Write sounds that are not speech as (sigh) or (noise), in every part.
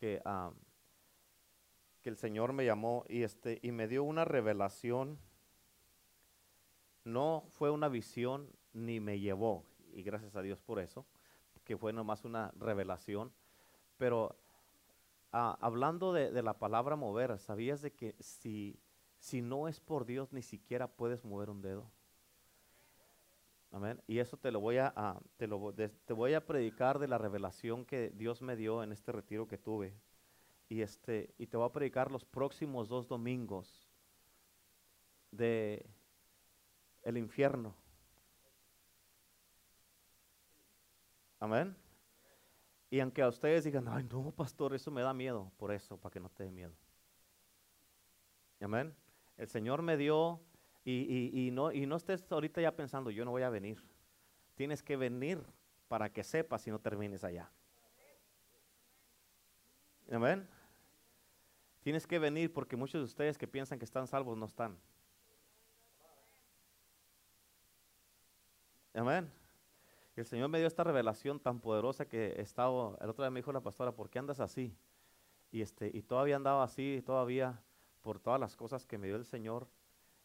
que, que el Señor me llamó y, este, y me dio una revelación. No fue una visión ni me llevó, y gracias a Dios por eso, que fue nomás una revelación. Pero hablando de, de la palabra mover, ¿sabías de que si, si no es por Dios ni siquiera puedes mover un dedo? Amén. Y eso te lo voy a, te, lo, te voy a predicar de la revelación que Dios me dio en este retiro que tuve. Y este, y te voy a predicar los próximos dos domingos de el infierno. Amén. Y aunque a ustedes digan, ay no, pastor, eso me da miedo, por eso, para que no te dé miedo. Amén. El Señor me dio y, y- y no, y no estés ahorita ya pensando, yo no voy a venir. Tienes que venir para que sepas si no termines allá. Amén. Tienes que venir porque muchos de ustedes que piensan que están salvos no están. Amén. Y el Señor me dio esta revelación tan poderosa que he estado, el otro día me dijo la pastora, ¿por qué andas así? Y este, y todavía andaba así, todavía por todas las cosas que me dio el Señor,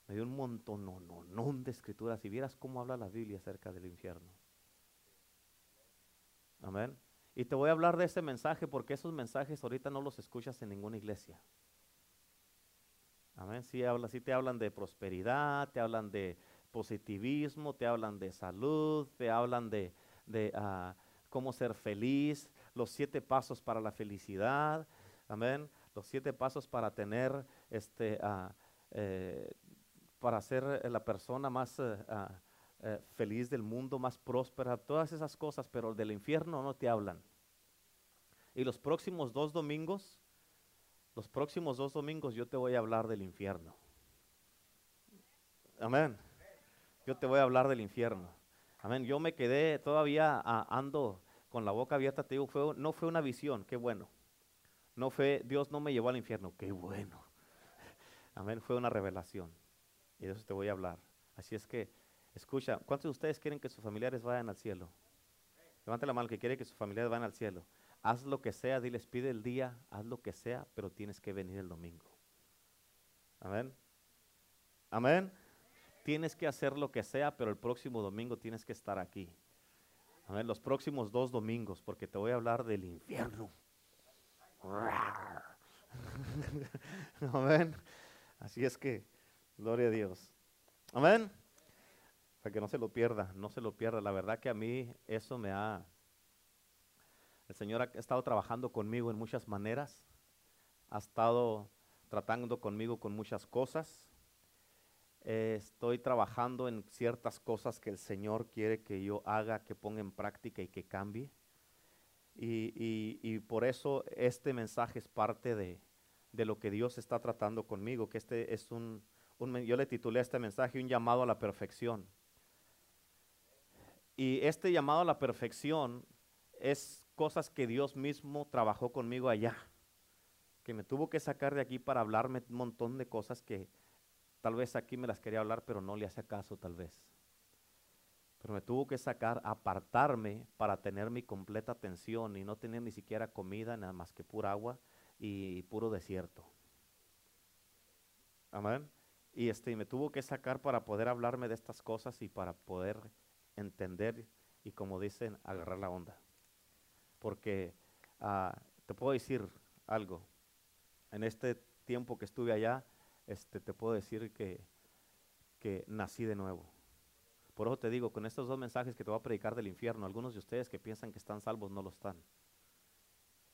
me dio un montón, no, no, de escrituras. Si vieras cómo habla la Biblia acerca del infierno. Amén. Y te voy a hablar de ese mensaje porque esos mensajes ahorita no los escuchas en ninguna iglesia. Amén. Sí, habla, sí te hablan de prosperidad, te hablan de positivismo, te hablan de salud, te hablan de, de, ah, cómo ser feliz, los siete pasos para la felicidad. Amén. Los siete pasos para tener, este, ah, eh, para ser eh, la persona más eh, ah, eh, feliz del mundo, más próspera, todas esas cosas, pero del infierno no te hablan. Y los próximos dos domingos, los próximos dos domingos yo te voy a hablar del infierno. Amén. Yo te voy a hablar del infierno. Amén. Yo me quedé todavía ah, ando con la boca abierta, te digo, fue, no fue una visión, qué bueno. No fue, Dios no me llevó al infierno, qué bueno. Amén, fue una revelación. Y de eso te voy a hablar. Así es que, escucha, ¿cuántos de ustedes quieren que sus familiares vayan al cielo? Levante la mano que quiere que sus familiares vayan al cielo. Haz lo que sea, diles, pide el día, haz lo que sea, pero tienes que venir el domingo. Amén. Amén. Tienes que hacer lo que sea, pero el próximo domingo tienes que estar aquí. Amén. Los próximos dos domingos, porque te voy a hablar del infierno. (laughs) Amén. Así es que, gloria a Dios. Amén. Para que no se lo pierda, no se lo pierda. La verdad que a mí eso me ha... El Señor ha estado trabajando conmigo en muchas maneras. Ha estado tratando conmigo con muchas cosas. Eh, estoy trabajando en ciertas cosas que el Señor quiere que yo haga, que ponga en práctica y que cambie. Y, y- y por eso este mensaje es parte de, de lo que Dios está tratando conmigo, que este es un, yo le titulé este mensaje un llamado a la perfección. Y este llamado a la perfección es cosas que Dios mismo trabajó conmigo allá, que me tuvo que sacar de aquí para hablarme un montón de cosas que tal vez aquí me las quería hablar, pero no le hacía caso tal vez. Pero me tuvo que sacar, apartarme para tener mi completa atención y no tener ni siquiera comida, nada más que pura agua y puro desierto. Amén. Y este me tuvo que sacar para poder hablarme de estas cosas y para poder entender y como dicen, agarrar la onda. Porque ah, te puedo decir algo. En este tiempo que estuve allá, este, te puedo decir que, que nací de nuevo. Por eso te digo, con estos dos mensajes que te voy a predicar del infierno, algunos de ustedes que piensan que están salvos no lo están.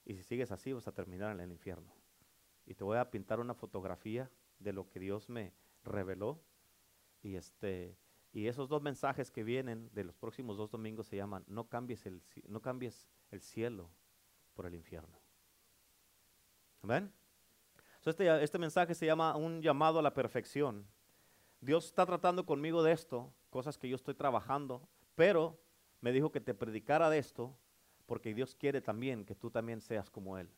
Y si sigues así, vas a terminar en el infierno. Y te voy a pintar una fotografía de lo que Dios me reveló. Y este y esos dos mensajes que vienen de los próximos dos domingos se llaman No cambies el, no cambies el cielo por el infierno. Amén. So, este, este mensaje se llama un llamado a la perfección. Dios está tratando conmigo de esto, cosas que yo estoy trabajando, pero me dijo que te predicara de esto porque Dios quiere también que tú también seas como Él.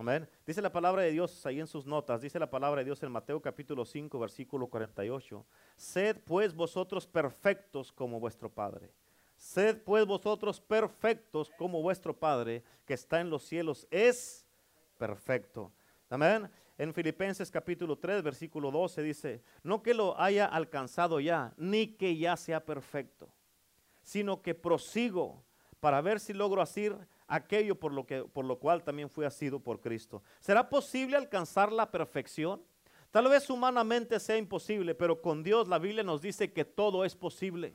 Amén. Dice la palabra de Dios ahí en sus notas, dice la palabra de Dios en Mateo capítulo 5, versículo 48. Sed pues vosotros perfectos como vuestro Padre. Sed pues vosotros perfectos como vuestro Padre que está en los cielos es perfecto. Amén. En Filipenses capítulo 3, versículo 12 dice, no que lo haya alcanzado ya, ni que ya sea perfecto, sino que prosigo para ver si logro hacer aquello por lo, que, por lo cual también fui asido por Cristo. ¿Será posible alcanzar la perfección? Tal vez humanamente sea imposible, pero con Dios la Biblia nos dice que todo es posible.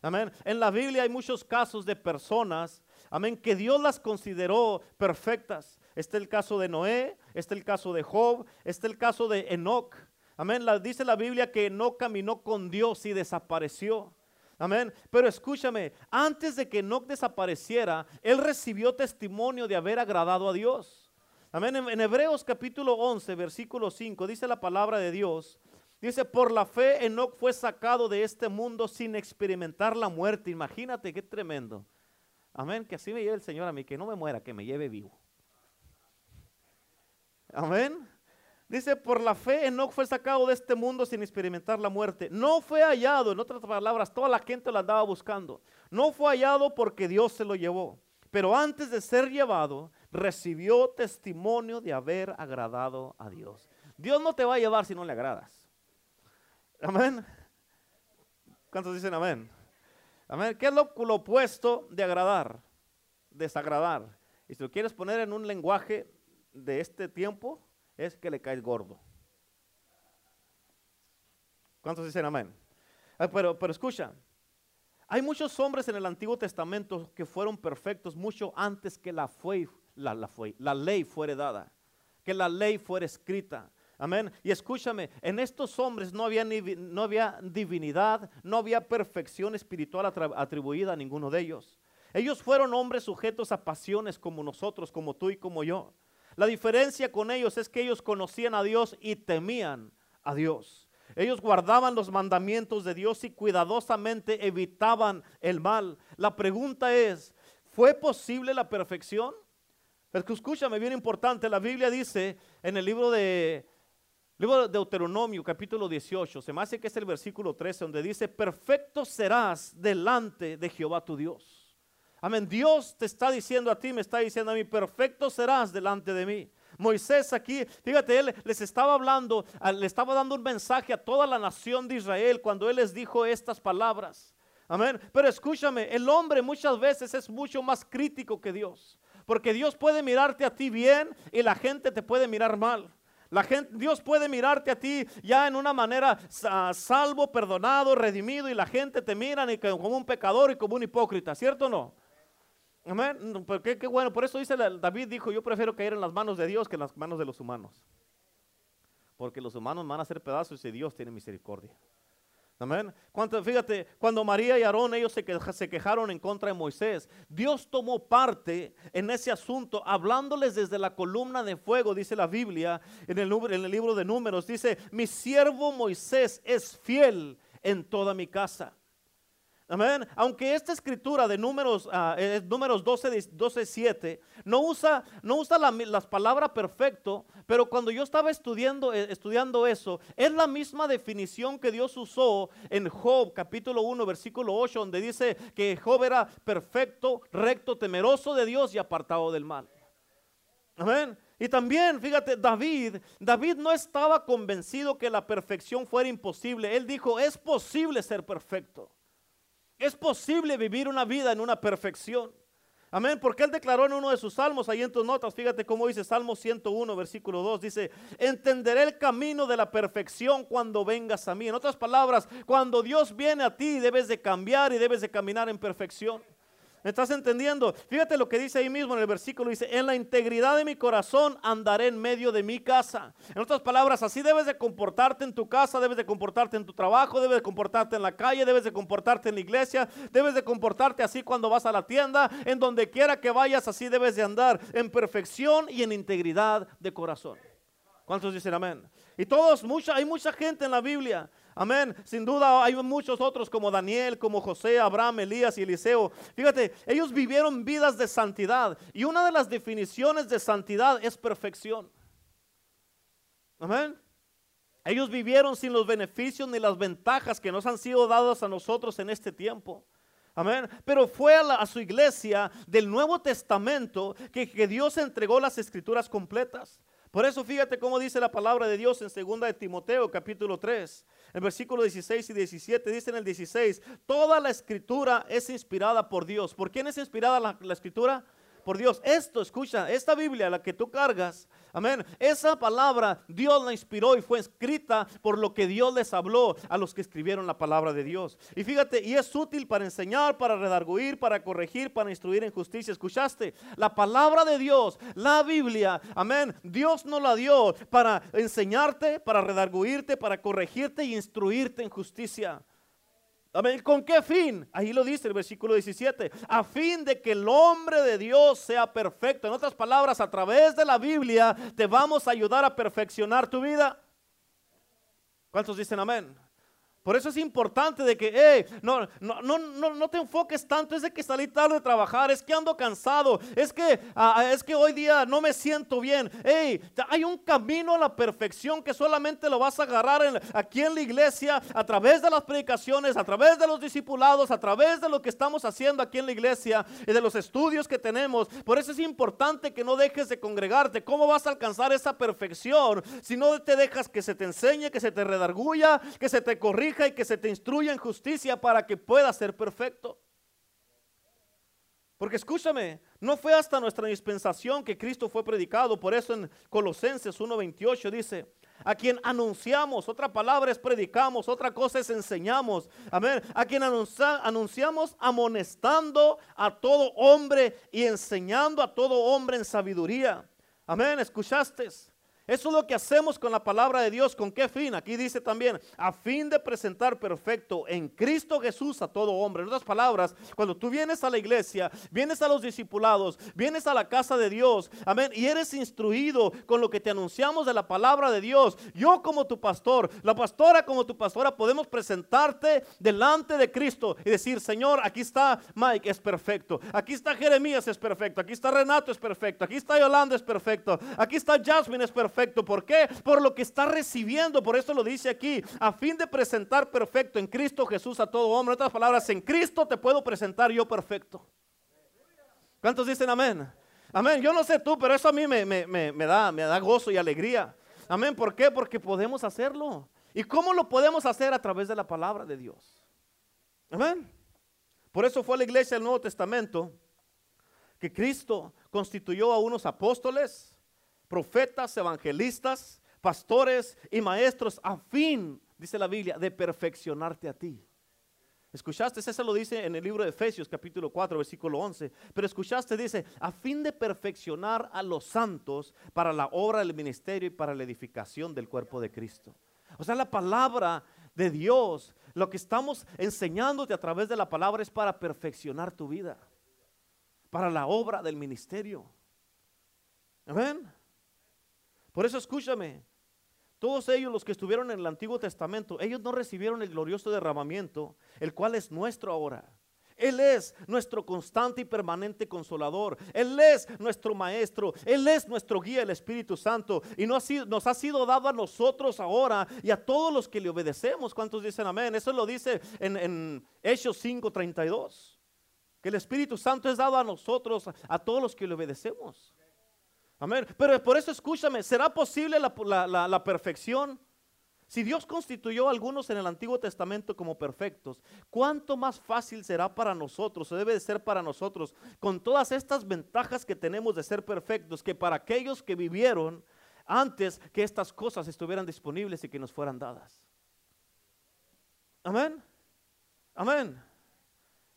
Amén. En la Biblia hay muchos casos de personas, amén, que Dios las consideró perfectas. Este es el caso de Noé, este es el caso de Job, este es el caso de Enoch. Amén. dice la Biblia que Enoch caminó con Dios y desapareció. Amén. Pero escúchame, antes de que Enoch desapareciera, él recibió testimonio de haber agradado a Dios. Amén. En, Hebreos capítulo 11, versículo 5, dice la palabra de Dios. Dice, por la fe Enoch fue sacado de este mundo sin experimentar la muerte. Imagínate qué tremendo. Amén. Que así me lleve el Señor a mí, que no me muera, que me lleve vivo. Amén. Dice, por la fe Enoch fue sacado de este mundo sin experimentar la muerte. No fue hallado, en otras palabras, toda la gente lo andaba buscando. No fue hallado porque Dios se lo llevó. Pero antes de ser llevado, recibió testimonio de haber agradado a Dios. Dios no te va a llevar si no le agradas. Amén. ¿Cuántos dicen amén? Amén. ¿Qué es lo, opuesto de agradar? Desagradar. Y si lo quieres poner en un lenguaje de este tiempo, es que le caes gordo. ¿Cuántos dicen amén? Ah, pero, pero escucha, hay muchos hombres en el Antiguo Testamento que fueron perfectos mucho antes que la, fue, la, la, fue, la ley fuera dada, que la ley fuera escrita. Amén. Y escúchame, en estos hombres no había, no había divinidad, no había perfección espiritual atribuida a ninguno de ellos. Ellos fueron hombres sujetos a pasiones como nosotros, como tú y como yo. La diferencia con ellos es que ellos conocían a Dios y temían a Dios. Ellos guardaban los mandamientos de Dios y cuidadosamente evitaban el mal. La pregunta es, ¿fue posible la perfección? Escúchame, bien importante, la Biblia dice en el libro de libro de Deuteronomio, capítulo 18, se me hace que es el versículo 13, donde dice, perfecto serás delante de Jehová tu Dios. Amén. Dios te está diciendo a ti, me está diciendo a mí, perfecto serás delante de mí. Moisés aquí, fíjate, él les estaba hablando, le estaba dando un mensaje a toda la nación de Israel cuando él les dijo estas palabras. Amén. Pero escúchame, el hombre muchas veces es mucho más crítico que Dios. Porque Dios puede mirarte a ti bien y la gente te puede mirar mal. Dios puede mirarte a ti ya en una manera salvo, perdonado, redimido y la gente te mira como un pecador y como un hipócrita, ¿cierto o no? Amén. Qué, qué bueno. Por eso dice David dijo, yo prefiero caer en las manos de Dios que en las manos de los humanos. Porque los humanos van a hacer pedazos y Dios tiene misericordia. Amén. fíjate, cuando María y Aarón ellos se, se, quejaron en contra de Moisés, Dios tomó parte en ese asunto, hablándoles desde la columna de fuego, dice la Biblia en el, en el libro de números, dice, mi siervo Moisés es fiel en toda mi casa. Amén. Aunque esta escritura de números, ah, números 12, 12, 7, no usa, no usa la, las palabras perfecto, pero cuando yo estaba estudiando, eh, estudiando eso, es la misma definición que Dios usó en Job capítulo 1, versículo 8, donde dice que Job era perfecto, recto, temeroso de Dios y apartado del mal. Amén. Y también, fíjate, David, David no estaba convencido que la perfección fuera imposible. Él dijo, es posible ser perfecto. Es posible vivir una vida en una perfección. Amén, porque él declaró en uno de sus salmos, ahí en tus notas, fíjate cómo dice Salmo 101, versículo 2, dice, entenderé el camino de la perfección cuando vengas a mí. En otras palabras, cuando Dios viene a ti, debes de cambiar y debes de caminar en perfección. ¿Me estás entendiendo? Fíjate lo que dice ahí mismo en el versículo. Dice, en la integridad de mi corazón andaré en medio de mi casa. En otras palabras, así debes de comportarte en tu casa, debes de comportarte en tu trabajo, debes de comportarte en la calle, debes de comportarte en la iglesia, debes de comportarte así cuando vas a la tienda, en donde quiera que vayas, así debes de andar en perfección y en integridad de corazón. ¿Cuántos dicen amén? Y todos, mucha, hay mucha gente en la Biblia Amén. Sin duda hay muchos otros como Daniel, como José, Abraham, Elías y Eliseo. Fíjate, ellos vivieron vidas de santidad. Y una de las definiciones de santidad es perfección. Amén. Ellos vivieron sin los beneficios ni las ventajas que nos han sido dadas a nosotros en este tiempo. Amén. Pero fue a, su iglesia del Nuevo Testamento que, que Dios entregó las escrituras completas. Por eso fíjate cómo dice la palabra de Dios en 2 de Timoteo capítulo 3. En versículo 16 y 17 dice en el 16, toda la escritura es inspirada por Dios. ¿Por quién es inspirada la, la escritura? Por Dios. Esto, escucha, esta Biblia, la que tú cargas, amén. Esa palabra Dios la inspiró y fue escrita por lo que Dios les habló a los que escribieron la palabra de Dios. Y fíjate, y es útil para enseñar, para redarguir, para corregir, para instruir en justicia. ¿Escuchaste? La palabra de Dios, la Biblia, amén. Dios no la dio para enseñarte, para redarguirte, para corregirte y instruirte en justicia. ¿Con qué fin? Ahí lo dice el versículo 17. A fin de que el hombre de Dios sea perfecto. En otras palabras, a través de la Biblia te vamos a ayudar a perfeccionar tu vida. ¿Cuántos dicen amén? Por eso es importante de que, hey, no, no, no, no, te enfoques tanto, es de que salí tarde de trabajar, es que ando cansado, es que, ah, ah, es que hoy día no me siento bien. Hey, hay un camino a la perfección que solamente lo vas a agarrar aquí en la iglesia, a través de las predicaciones, a través de los discipulados, a través de lo que estamos haciendo aquí en la iglesia y de los estudios que tenemos. Por eso es importante que no dejes de congregarte. ¿Cómo vas a alcanzar esa perfección si no te dejas que se te enseñe, que se te redarguya, que se te corrija? Y que se te instruya en justicia para que puedas ser perfecto. Porque escúchame, no fue hasta nuestra dispensación que Cristo fue predicado. Por eso en Colosenses 1.28 dice, a quien anunciamos, otra palabra es predicamos, otra cosa es enseñamos. Amén. A quien anunciamos amonestando a todo hombre y enseñando a todo hombre en sabiduría. Amén. ¿Escuchaste? Eso es lo que hacemos con la palabra de Dios. ¿Con qué fin? Aquí dice también, a fin de presentar perfecto en Cristo Jesús a todo hombre. En otras palabras, cuando tú vienes a la iglesia, vienes a los discipulados, vienes a la casa de Dios, amén, y eres instruido con lo que te anunciamos de la palabra de Dios. Yo como tu pastor, la pastora como tu pastora, podemos presentarte delante de Cristo y decir, Señor, aquí está Mike, es perfecto. Aquí está Jeremías, es perfecto. Aquí está Renato, es perfecto. Aquí está Yolanda, es perfecto. Aquí está Jasmine, es perfecto ¿Por qué? Por lo que está recibiendo. Por eso lo dice aquí. A fin de presentar perfecto en Cristo Jesús a todo hombre. En otras palabras, en Cristo te puedo presentar yo perfecto. ¿Cuántos dicen amén? Amén. Yo no sé tú, pero eso a mí me, me, da, me da gozo y alegría. Amén. ¿Por qué? Porque podemos hacerlo. ¿Y cómo lo podemos hacer? A través de la palabra de Dios. Amén. Por eso fue la iglesia del Nuevo Testamento que Cristo constituyó a unos apóstoles, profetas, evangelistas, pastores y maestros a fin, dice la Biblia, de perfeccionarte a ti. ¿Escuchaste? Eso lo dice en el libro de Efesios capítulo 4 versículo 11. Pero escuchaste, dice, a fin de perfeccionar a los santos para la obra del ministerio y para la edificación del cuerpo de Cristo. O sea, la palabra de Dios, lo que estamos enseñándote a través de la palabra es para perfeccionar tu vida, para la obra del ministerio. Amén. Por eso escúchame, todos ellos los que estuvieron en el Antiguo Testamento, ellos no recibieron el glorioso derramamiento, el cual es nuestro ahora. Él es nuestro constante y permanente consolador. Él es nuestro maestro. Él es nuestro guía, el Espíritu Santo. Y nos ha, sido, nos ha sido dado a nosotros ahora y a todos los que le obedecemos. ¿Cuántos dicen amén? Eso lo dice en, en Hechos 5:32. Que el Espíritu Santo es dado a nosotros, a todos los que le obedecemos. Amén. Pero por eso escúchame, ¿será posible la, perfección? Si Dios constituyó a algunos en el Antiguo Testamento como perfectos, ¿cuánto más fácil será para nosotros, o debe de ser para nosotros, con todas estas ventajas que tenemos de ser perfectos, que para aquellos que vivieron antes que estas cosas estuvieran disponibles y que nos fueran dadas? Amén. Amén.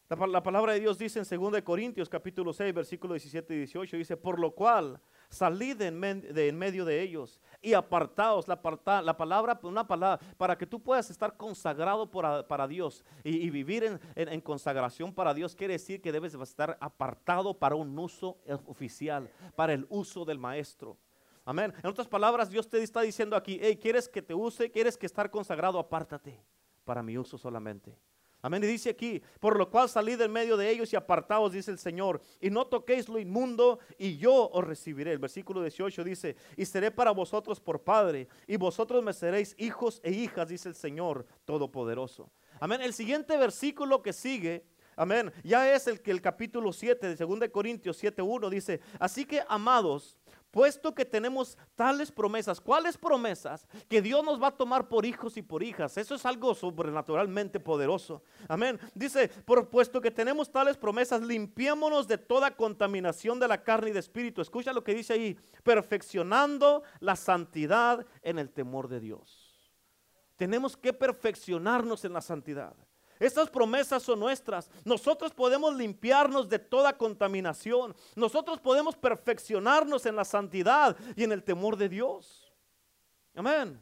La, la palabra de Dios dice en 2 Corintios capítulo 6, versículo 17 y 18, dice, por lo cual salid de en, medio de ellos y apartaos. La, la palabra, una palabra, para que tú puedas estar consagrado para Dios y, vivir en, consagración para Dios, quiere decir que debes estar apartado para un uso oficial, para el uso del maestro. Amén. En otras palabras, Dios te está diciendo aquí, hey, ¿quieres que te use? ¿Quieres que estar consagrado? Apártate para mi uso solamente. Amén. Y dice aquí, por lo cual salid en medio de ellos y apartaos, dice el Señor, y no toquéis lo inmundo, y yo os recibiré. El versículo 18 dice, y seré para vosotros por Padre, y vosotros me seréis hijos e hijas, dice el Señor Todopoderoso. Amén. El siguiente versículo que sigue Amén. Ya es el que el capítulo 7 de 2 Corintios 7.1 dice, así que amados, puesto que tenemos tales promesas, ¿cuáles promesas? Que Dios nos va a tomar por hijos y por hijas. Eso es algo sobrenaturalmente poderoso. Amén. Dice, por puesto que tenemos tales promesas, limpiémonos de toda contaminación de la carne y de espíritu. Escucha lo que dice ahí, perfeccionando la santidad en el temor de Dios. Tenemos que perfeccionarnos en la santidad. Estas promesas son nuestras. Nosotros podemos limpiarnos de toda contaminación. Nosotros podemos perfeccionarnos en la santidad y en el temor de Dios. Amén.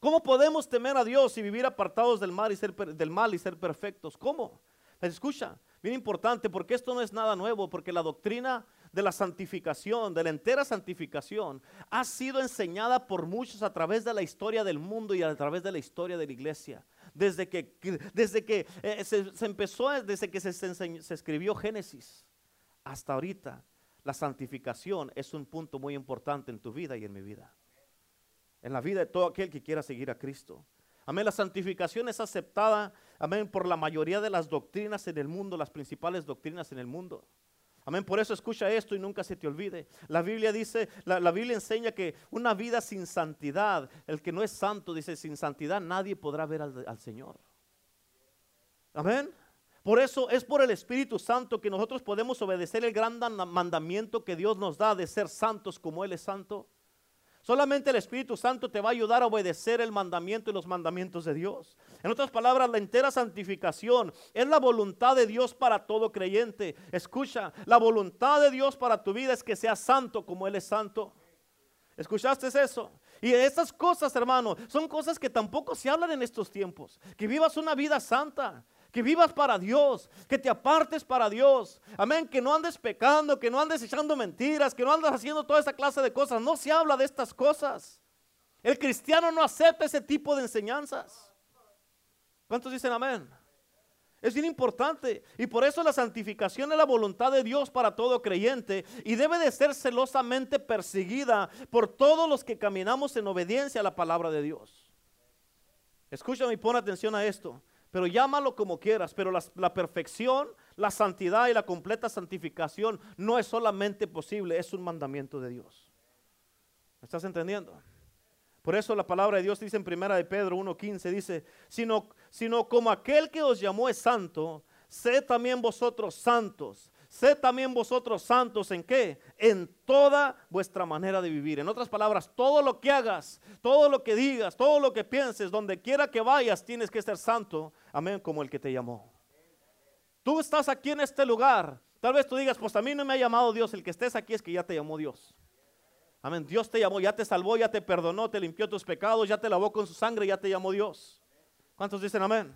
¿Cómo podemos temer a Dios y vivir apartados del mal y ser, del mal y ser perfectos? ¿Cómo? Escucha, bien importante, porque esto no es nada nuevo, porque la doctrina de la santificación, de la entera santificación, ha sido enseñada por muchos a través de la historia del mundo y a través de la historia de la iglesia desde que, desde que eh, se, empezó, desde que se, se escribió Génesis hasta ahorita. La santificación es un punto muy importante en tu vida y en mi vida. En la vida de todo aquel que quiera seguir a Cristo. Amén. La santificación es aceptada, amén, por la mayoría de las doctrinas en el mundo, las principales doctrinas en el mundo. Amén. Por eso escucha esto y nunca se te olvide. La Biblia dice, la, Biblia enseña que una vida sin santidad, el que no es santo, dice, sin santidad nadie podrá ver al, al Señor. Amén. Por eso es por el Espíritu Santo que nosotros podemos obedecer el gran mandamiento que Dios nos da de ser santos como Él es santo. Solamente el Espíritu Santo te va a ayudar a obedecer el mandamiento y los mandamientos de Dios. En otras palabras, la entera santificación es la voluntad de Dios para todo creyente. Escucha, la voluntad de Dios para tu vida es que seas santo como Él es santo. ¿Escuchaste eso? Y esas cosas, hermano, son cosas que tampoco se hablan en estos tiempos. Que vivas una vida santa que vivas para Dios, que te apartes para Dios. Amén, que no andes pecando, que no andes echando mentiras, que no andes haciendo toda esa clase de cosas. No se habla de estas cosas. El cristiano no acepta ese tipo de enseñanzas. ¿Cuántos dicen amén? Es bien importante y por eso la santificación es la voluntad de Dios para todo creyente y debe de ser celosamente perseguida por todos los que caminamos en obediencia a la palabra de Dios. Escúchame y pon atención a esto pero llámalo como quieras, pero la, perfección, la santidad y la completa santificación no es solamente posible, es un mandamiento de Dios. ¿Me estás entendiendo? Por eso la palabra de Dios dice en primera de Pedro 1.15, dice, sino, sino como aquel que os llamó es santo, sed también vosotros santos Sed también vosotros santos en qué? En toda vuestra manera de vivir. En otras palabras, todo lo que hagas, todo lo que digas, todo lo que pienses, donde quiera que vayas, tienes que ser santo. Amén, como el que te llamó. Tú estás aquí en este lugar. Tal vez tú digas, pues a mí no me ha llamado Dios. El que estés aquí es que ya te llamó Dios. Amén. Dios te llamó, ya te salvó, ya te perdonó, te limpió tus pecados, ya te lavó con su sangre, ya te llamó Dios. ¿Cuántos dicen amén?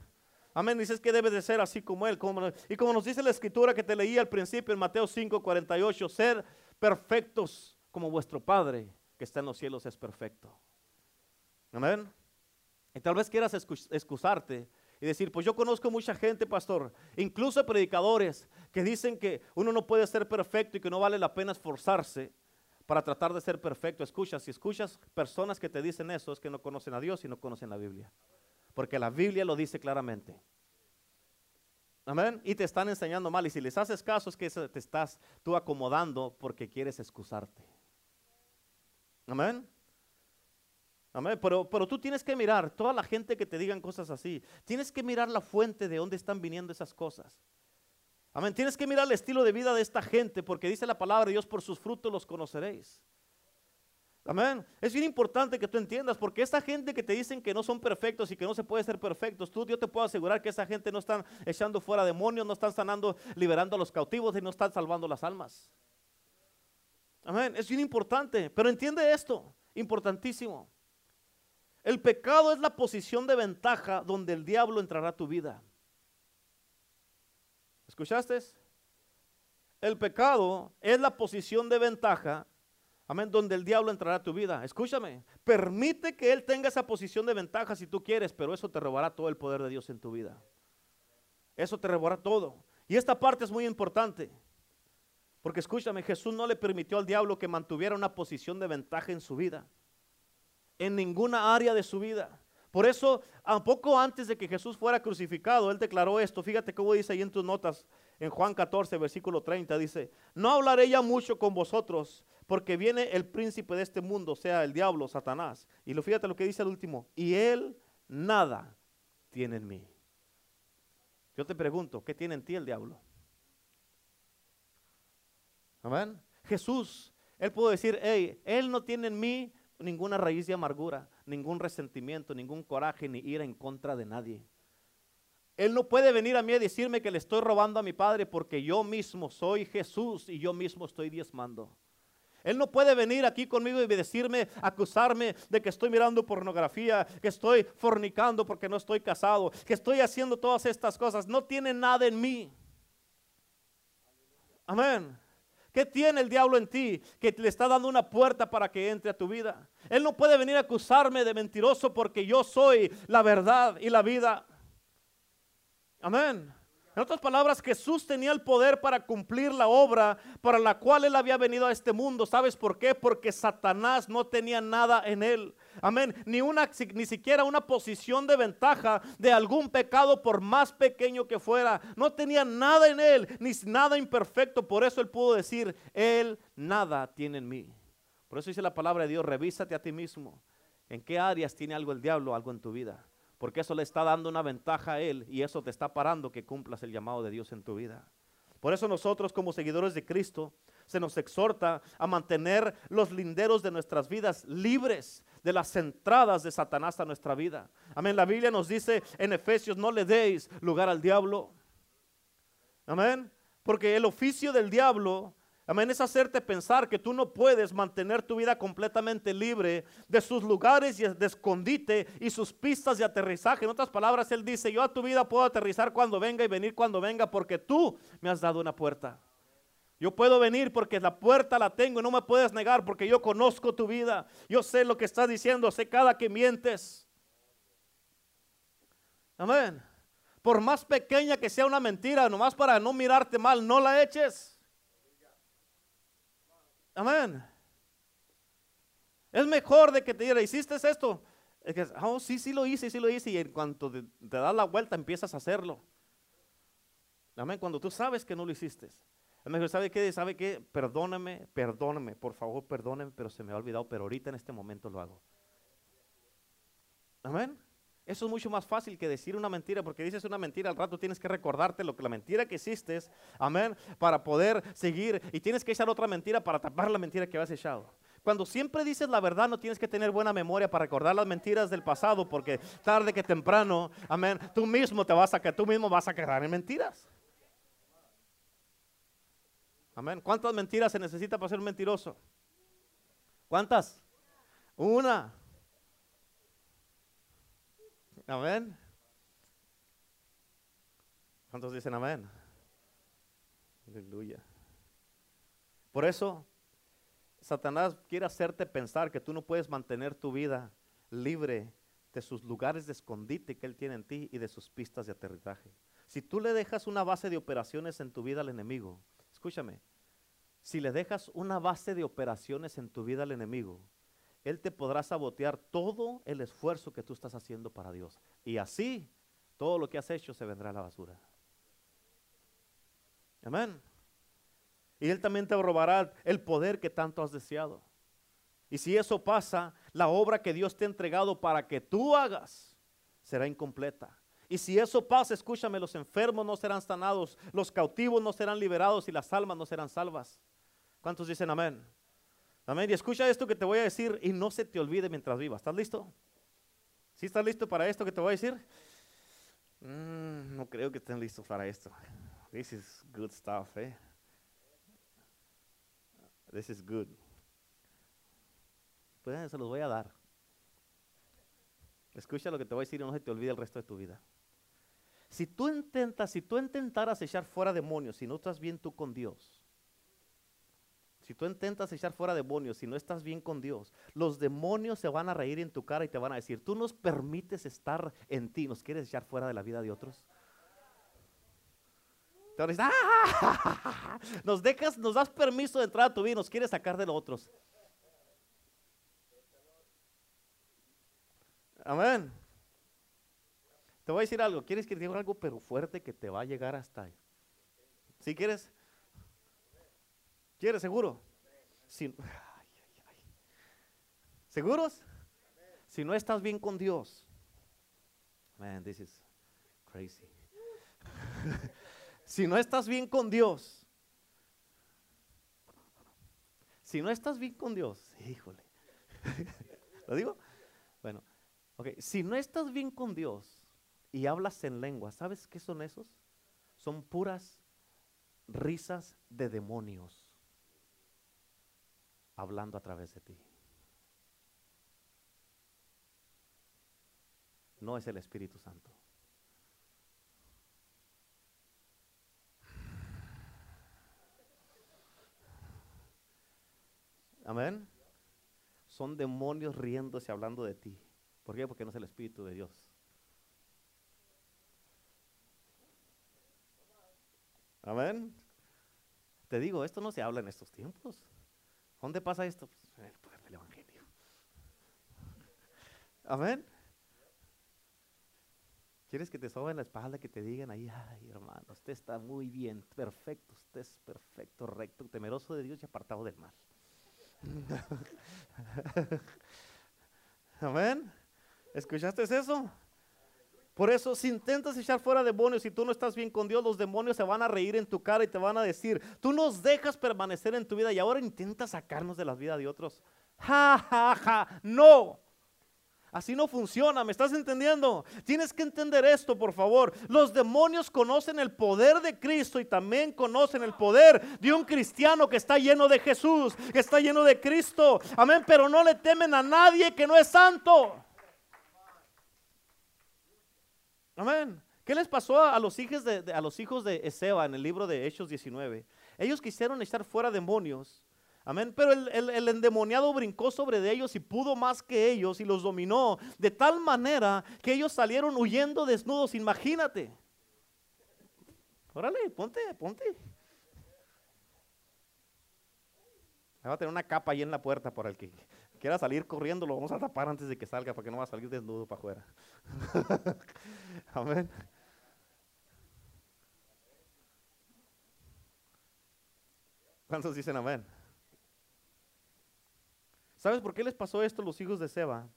Amén. Dices que debe de ser así como Él. y como nos dice la escritura que te leí al principio en Mateo 5, 48, ser perfectos como vuestro Padre que está en los cielos es perfecto. Amén. Y tal vez quieras excusarte y decir, pues yo conozco mucha gente, pastor, incluso predicadores que dicen que uno no puede ser perfecto y que no vale la pena esforzarse para tratar de ser perfecto. Escucha, si escuchas personas que te dicen eso, es que no conocen a Dios y no conocen la Biblia porque la Biblia lo dice claramente. Amén. Y te están enseñando mal. Y si les haces caso es que te estás tú acomodando porque quieres excusarte. Amén. Amén. Pero, pero tú tienes que mirar, toda la gente que te digan cosas así, tienes que mirar la fuente de dónde están viniendo esas cosas. Amén. Tienes que mirar el estilo de vida de esta gente porque dice la palabra de Dios, por sus frutos los conoceréis. Amén. Es bien importante que tú entiendas, porque esa gente que te dicen que no son perfectos y que no se puede ser perfectos, tú, yo te puedo asegurar que esa gente no están echando fuera demonios, no están sanando, liberando a los cautivos y no están salvando las almas. Amén. Es bien importante, pero entiende esto, importantísimo. El pecado es la posición de ventaja donde el diablo entrará a tu vida. ¿Escuchaste? El pecado es la posición de ventaja Amén, donde el diablo entrará a tu vida. Escúchame, permite que él tenga esa posición de ventaja si tú quieres, pero eso te robará todo el poder de Dios en tu vida. Eso te robará todo. Y esta parte es muy importante. Porque escúchame, Jesús no le permitió al diablo que mantuviera una posición de ventaja en su vida. En ninguna área de su vida. Por eso, a poco antes de que Jesús fuera crucificado, él declaró esto. Fíjate cómo dice ahí en tus notas, en Juan 14, versículo 30, dice, no hablaré ya mucho con vosotros, porque viene el príncipe de este mundo, sea, el diablo, Satanás. Y lo fíjate lo que dice el último, y él nada tiene en mí. Yo te pregunto, ¿qué tiene en ti el diablo? Amén. Jesús, él pudo decir, hey, él no tiene en mí ninguna raíz de amargura, ningún resentimiento, ningún coraje ni ira en contra de nadie. Él no puede venir a mí a decirme que le estoy robando a mi padre porque yo mismo soy Jesús y yo mismo estoy diezmando. Él no puede venir aquí conmigo y decirme, acusarme de que estoy mirando pornografía, que estoy fornicando porque no estoy casado, que estoy haciendo todas estas cosas. No tiene nada en mí. Amén. ¿Qué tiene el diablo en ti que le está dando una puerta para que entre a tu vida? Él no puede venir a acusarme de mentiroso porque yo soy la verdad y la vida. Amén. En otras palabras, Jesús tenía el poder para cumplir la obra para la cual él había venido a este mundo. ¿Sabes por qué? Porque Satanás no tenía nada en él. Amén. Ni una ni siquiera una posición de ventaja de algún pecado por más pequeño que fuera. No tenía nada en él, ni nada imperfecto. Por eso él pudo decir, él nada tiene en mí. Por eso dice la palabra de Dios, revísate a ti mismo. ¿En qué áreas tiene algo el diablo, algo en tu vida? Porque eso le está dando una ventaja a él y eso te está parando que cumplas el llamado de Dios en tu vida. Por eso nosotros como seguidores de Cristo se nos exhorta a mantener los linderos de nuestras vidas libres de las entradas de Satanás a nuestra vida. Amén. La Biblia nos dice en Efesios, no le deis lugar al diablo. Amén. Porque el oficio del diablo Amén, es hacerte pensar que tú no puedes mantener tu vida completamente libre de sus lugares de escondite y sus pistas de aterrizaje. En otras palabras, Él dice, yo a tu vida puedo aterrizar cuando venga y venir cuando venga porque tú me has dado una puerta. Yo puedo venir porque la puerta la tengo y no me puedes negar porque yo conozco tu vida. Yo sé lo que estás diciendo, sé cada que mientes. Amén. Por más pequeña que sea una mentira, nomás para no mirarte mal, no la eches. Amén. Es mejor de que te diga, ¿hiciste esto? Es que, oh, sí, sí lo hice, sí lo hice. Y en cuanto te, das la vuelta, empiezas a hacerlo. Amén. Cuando tú sabes que no lo hiciste. Es mejor, ¿sabe qué? ¿Sabe qué? Perdóname, perdóname, por favor, perdóname, pero se me ha olvidado, pero ahorita en este momento lo hago. Amén. Eso es mucho más fácil que decir una mentira, porque dices una mentira, al rato tienes que recordarte lo que la mentira que hiciste, amén, para poder seguir y tienes que echar otra mentira para tapar la mentira que has echado. Cuando siempre dices la verdad, no tienes que tener buena memoria para recordar las mentiras del pasado, porque tarde que temprano, amén, tú mismo te vas a tú mismo vas a quedar en mentiras. Amén. ¿Cuántas mentiras se necesita para ser un mentiroso? ¿Cuántas? Una. Amén. ¿Cuántos dicen amén? Aleluya. Por eso, Satanás quiere hacerte pensar que tú no puedes mantener tu vida libre de sus lugares de escondite que él tiene en ti y de sus pistas de aterrizaje. Si tú le dejas una base de operaciones en tu vida al enemigo, escúchame, si le dejas una base de operaciones en tu vida al enemigo, él te podrá sabotear todo el esfuerzo que tú estás haciendo para Dios. Y así, todo lo que has hecho se vendrá a la basura. Amén. Y Él también te robará el poder que tanto has deseado. Y si eso pasa, la obra que Dios te ha entregado para que tú hagas será incompleta. Y si eso pasa, escúchame, los enfermos no serán sanados, los cautivos no serán liberados y las almas no serán salvas. ¿Cuántos dicen amén? Amén. Y escucha esto que te voy a decir y no se te olvide mientras vivas. ¿Estás listo? ¿Sí estás listo para esto que te voy a decir? Mm, no creo que estén listos para esto. This is good stuff, eh. This is good. Pues se los voy a dar. Escucha lo que te voy a decir y no se te olvide el resto de tu vida. Si tú intentas, si tú intentaras echar fuera demonios, si no estás bien tú con Dios, si tú intentas echar fuera demonios, si no estás bien con Dios, los demonios se van a reír en tu cara y te van a decir, tú nos permites estar en ti, nos quieres echar fuera de la vida de otros. Te van a decir, ¡Ah! nos dejas, nos das permiso de entrar a tu vida, nos quieres sacar de los otros. Amén. Te voy a decir algo. ¿Quieres que te diga algo pero fuerte que te va a llegar hasta ahí? ¿Sí quieres? ¿Quieres seguro? ¿Seguros? Si no estás bien con Dios. Man, this is crazy. (laughs) si no estás bien con Dios. Si no estás bien con Dios, híjole. (laughs) ¿Lo digo? Bueno, ok. Si no estás bien con Dios y hablas en lengua, ¿sabes qué son esos? Son puras risas de demonios hablando a través de ti. No es el Espíritu Santo. Amén. Son demonios riéndose hablando de ti. ¿Por qué? Porque no es el Espíritu de Dios. Amén. Te digo, esto no se habla en estos tiempos. ¿Dónde pasa esto? Pues, en el poder del Evangelio. Amén. ¿Quieres que te soben la espalda, que te digan ahí, ay hermano, usted está muy bien, perfecto, usted es perfecto, recto, temeroso de Dios y apartado del mal? (laughs) Amén. ¿Escuchaste eso? Por eso, si intentas echar fuera demonios y tú no estás bien con Dios, los demonios se van a reír en tu cara y te van a decir, tú nos dejas permanecer en tu vida y ahora intentas sacarnos de la vida de otros. Ja, ja, ja, no. Así no funciona, ¿me estás entendiendo? Tienes que entender esto, por favor. Los demonios conocen el poder de Cristo y también conocen el poder de un cristiano que está lleno de Jesús, que está lleno de Cristo. Amén, pero no le temen a nadie que no es santo. Amén. ¿Qué les pasó a, los hijos de, a los hijos de en el libro de Hechos 19? Ellos quisieron echar fuera demonios Amén. Pero el, endemoniado brincó sobre de ellos y pudo más que ellos y los dominó de tal manera que ellos salieron huyendo desnudos. Imagínate. Órale, ponte, ponte. Va a tener una capa ahí en la puerta por el que quiera salir corriendo, lo vamos a tapar antes de que salga para que no va a salir desnudo para afuera. (laughs) Amén. ¿Cuántos dicen amén? ¿Sabes por qué les pasó esto a los hijos de Seba?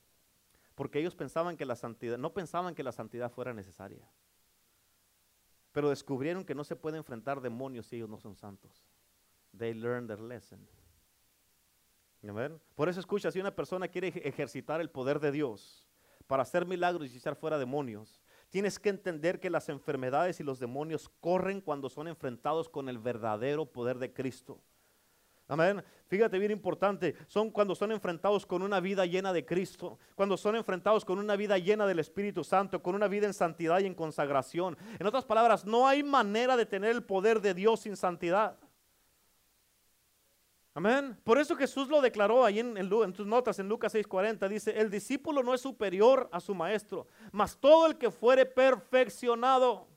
Porque ellos pensaban que la santidad, no pensaban que la santidad fuera necesaria. Pero descubrieron que no se puede enfrentar demonios si ellos no son santos. They learned their lesson. Por eso escucha, si una persona quiere ejercitar el poder de Dios para hacer milagros y echar fuera demonios, tienes que entender que las enfermedades y los demonios corren cuando son enfrentados con el verdadero poder de Cristo. Amén. Fíjate bien importante, son cuando son enfrentados con una vida llena de Cristo, cuando son enfrentados con una vida llena del Espíritu Santo, con una vida en santidad y en consagración. En otras palabras, no hay manera de tener el poder de Dios sin santidad. Amén. Por eso Jesús lo declaró ahí en, tus notas en Lucas 6:40. Dice, el discípulo no es superior a su maestro, mas todo el que fuere perfeccionado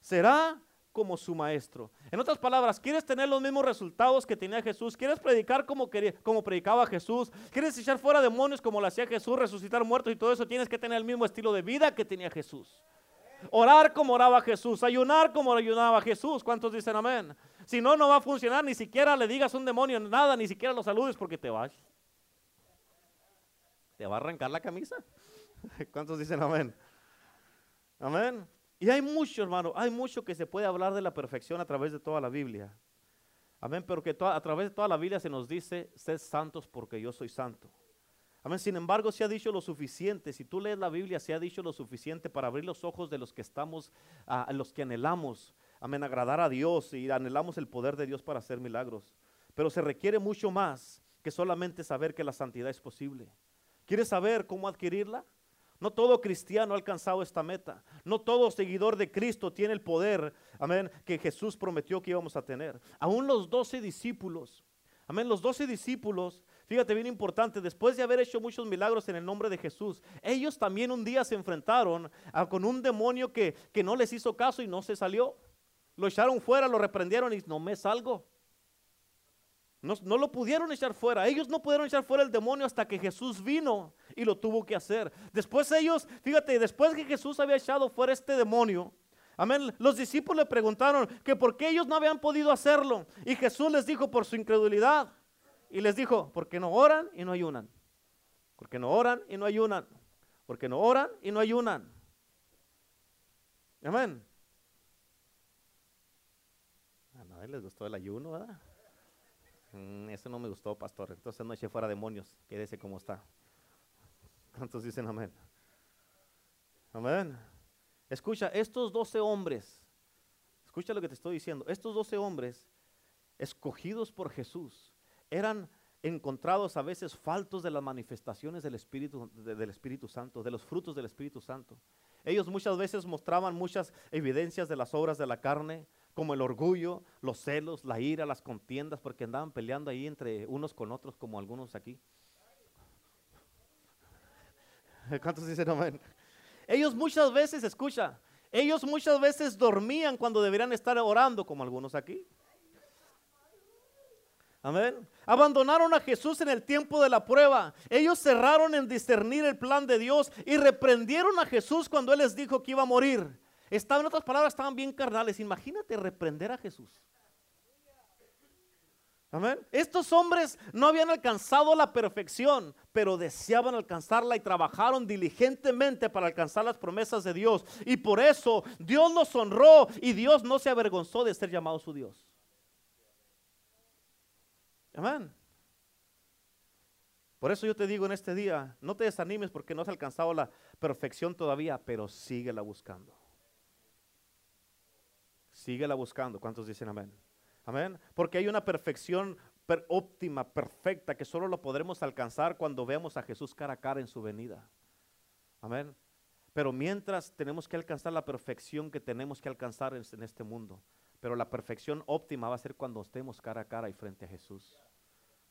será como su maestro. En otras palabras, ¿quieres tener los mismos resultados que tenía Jesús? ¿Quieres predicar como, como predicaba Jesús? ¿Quieres echar fuera demonios como lo hacía Jesús, resucitar muertos y todo eso? Tienes que tener el mismo estilo de vida que tenía Jesús. Orar como oraba Jesús, ayunar como ayunaba Jesús. ¿Cuántos dicen amén? Si no, no va a funcionar, ni siquiera le digas un demonio nada, ni siquiera lo saludes porque te vas. Te va a arrancar la camisa. (laughs) ¿Cuántos dicen amén? Amén. Y hay mucho, hermano, hay mucho que se puede hablar de la perfección a través de toda la Biblia. Amén, pero que a través de toda la Biblia se nos dice, sed santos porque yo soy santo. Amén, sin embargo, se ha dicho lo suficiente, si tú lees la Biblia, se ha dicho lo suficiente para abrir los ojos de los que estamos, a los que anhelamos, amén, agradar a Dios y anhelamos el poder de Dios para hacer milagros. Pero se requiere mucho más que solamente saber que la santidad es posible. ¿Quieres saber cómo adquirirla? No todo cristiano ha alcanzado esta meta. No todo seguidor de Cristo tiene el poder, amén, que Jesús prometió que íbamos a tener. Aún los doce discípulos, amén, los doce discípulos, fíjate bien importante, después de haber hecho muchos milagros en el nombre de Jesús, ellos también un día se enfrentaron con un demonio que, que no les hizo caso y no se salió. Lo echaron fuera, lo reprendieron y no me salgo. No, no, lo pudieron echar fuera. Ellos no pudieron echar fuera el demonio hasta que Jesús vino y lo tuvo que hacer. Después ellos, fíjate, después que Jesús había echado fuera este demonio, amén, los discípulos le preguntaron que por qué ellos no habían podido hacerlo. Y Jesús les dijo por su incredulidad. Y les dijo, porque no oran y no ayunan. Porque no oran y no ayunan. Porque no oran y no ayunan. Amén. A nadie les gustó el ayuno, ¿verdad? Mm, eso no me gustó, pastor. Entonces no eché fuera demonios. Quédese como está. ¿Cuántos dicen amén? Amén. Escucha, estos doce hombres, escucha lo que te estoy diciendo. Estos doce hombres, escogidos por Jesús, eran encontrados a veces faltos de las manifestaciones del Espíritu, del Espíritu Santo, de los frutos del Espíritu Santo. Ellos muchas veces mostraban muchas evidencias de las obras de la carne, como el orgullo, los celos, la ira, las contiendas, porque andaban peleando ahí entre unos con otros, como algunos aquí. (laughs) ¿Cuántos dicen amén? Ellos muchas veces, escucha, ellos muchas veces dormían cuando deberían estar orando, como algunos aquí. Amén. Abandonaron a Jesús en el tiempo de la prueba. Ellos cerraron en discernir el plan de Dios y reprendieron a Jesús cuando Él les dijo que iba a morir. Estaban, en otras palabras, estaban bien carnales. Imagínate reprender a Jesús. Amén. Estos hombres no habían alcanzado la perfección, pero deseaban alcanzarla y trabajaron diligentemente para alcanzar las promesas de Dios. Y por eso Dios los honró y Dios no se avergonzó de ser llamado su Dios. Amén. Por eso yo te digo en este día, no te desanimes porque no has alcanzado la perfección todavía, pero síguela buscando. Síguela buscando. ¿Cuántos dicen amén? Amén. Porque hay una perfección óptima, perfecta, que solo lo podremos alcanzar cuando veamos a Jesús cara a cara en su venida. Amén. Pero mientras tenemos que alcanzar la perfección que tenemos que alcanzar en, este mundo. Pero la perfección óptima va a ser cuando estemos cara a cara y frente a Jesús.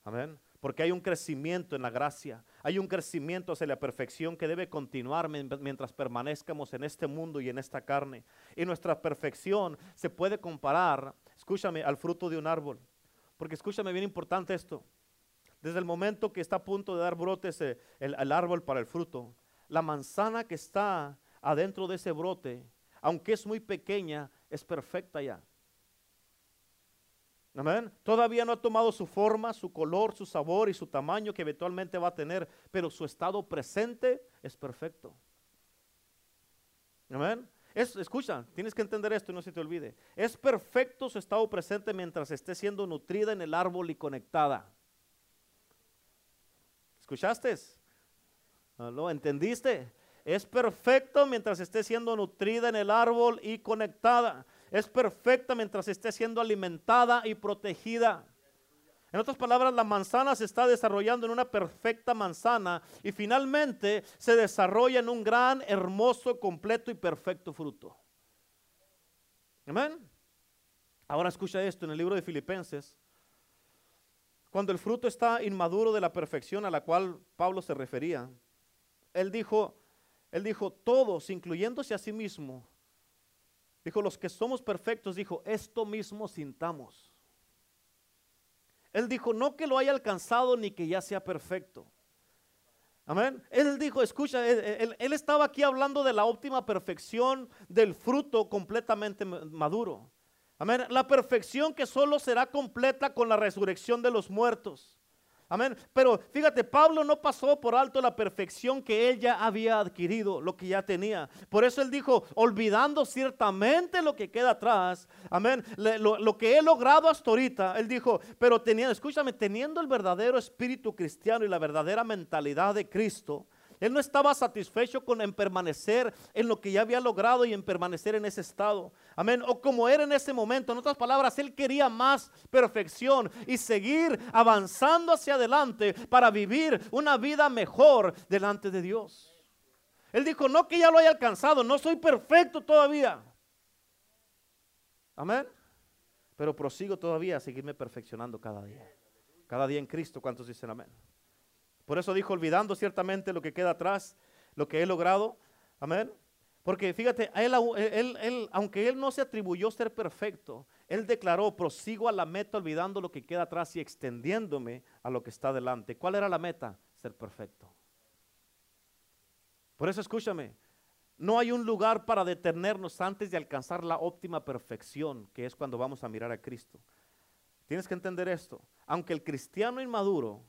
Amén. Porque hay un crecimiento en la gracia, hay un crecimiento hacia la perfección que debe continuar mientras permanezcamos en este mundo y en esta carne. Y nuestra perfección se puede comparar, escúchame, al fruto de un árbol. Porque escúchame, bien importante esto. Desde el momento que está a punto de dar brotes eh, el, el árbol para el fruto, la manzana que está adentro de ese brote, aunque es muy pequeña, es perfecta ya. Amén. Todavía no ha tomado su forma, su color, su sabor y su tamaño que eventualmente va a tener, pero su estado presente es perfecto. Amén. Es, escucha, tienes que entender esto y no se te olvide. Es perfecto su estado presente mientras esté siendo nutrida en el árbol y conectada. ¿Escuchaste? ¿Lo entendiste? Es perfecto mientras esté siendo nutrida en el árbol y conectada es perfecta mientras esté siendo alimentada y protegida. En otras palabras, la manzana se está desarrollando en una perfecta manzana y finalmente se desarrolla en un gran, hermoso, completo y perfecto fruto. Amén. Ahora escucha esto en el libro de Filipenses. Cuando el fruto está inmaduro de la perfección a la cual Pablo se refería, él dijo, él dijo, todos, incluyéndose a sí mismo, Dijo, los que somos perfectos, dijo, esto mismo sintamos. Él dijo, no que lo haya alcanzado ni que ya sea perfecto. Amén. Él dijo, escucha, él, estaba aquí hablando de la óptima perfección del fruto completamente maduro. Amén. La perfección que solo será completa con la resurrección de los muertos. Amén. Pero fíjate, Pablo no pasó por alto la perfección que él ya había adquirido, lo que ya tenía. Por eso él dijo, olvidando ciertamente lo que queda atrás. Amén. Lo, que he logrado hasta ahorita, él dijo, pero teniendo, escúchame, teniendo el verdadero espíritu cristiano y la verdadera mentalidad de Cristo. Él no estaba satisfecho con permanecer en lo que ya había logrado y en permanecer en ese estado. Amén. O como era en ese momento. En otras palabras, él quería más perfección y seguir avanzando hacia adelante para vivir una vida mejor delante de Dios. Él dijo, no que ya lo haya alcanzado, no soy perfecto todavía. Amén. Pero prosigo todavía a seguirme perfeccionando cada día. Cada día en Cristo. ¿Cuántos dicen amén? Por eso dijo, olvidando ciertamente lo que queda atrás, lo que he logrado. Amén. Porque fíjate, él, aunque él no se atribuyó ser perfecto, Él declaró, prosigo a la meta olvidando lo que queda atrás y extendiéndome a lo que está delante. ¿Cuál era la meta? Ser perfecto. Por eso escúchame, no hay un lugar para detenernos antes de alcanzar la óptima perfección, que es cuando vamos a mirar a Cristo. Tienes que entender esto. Aunque el cristiano inmaduro,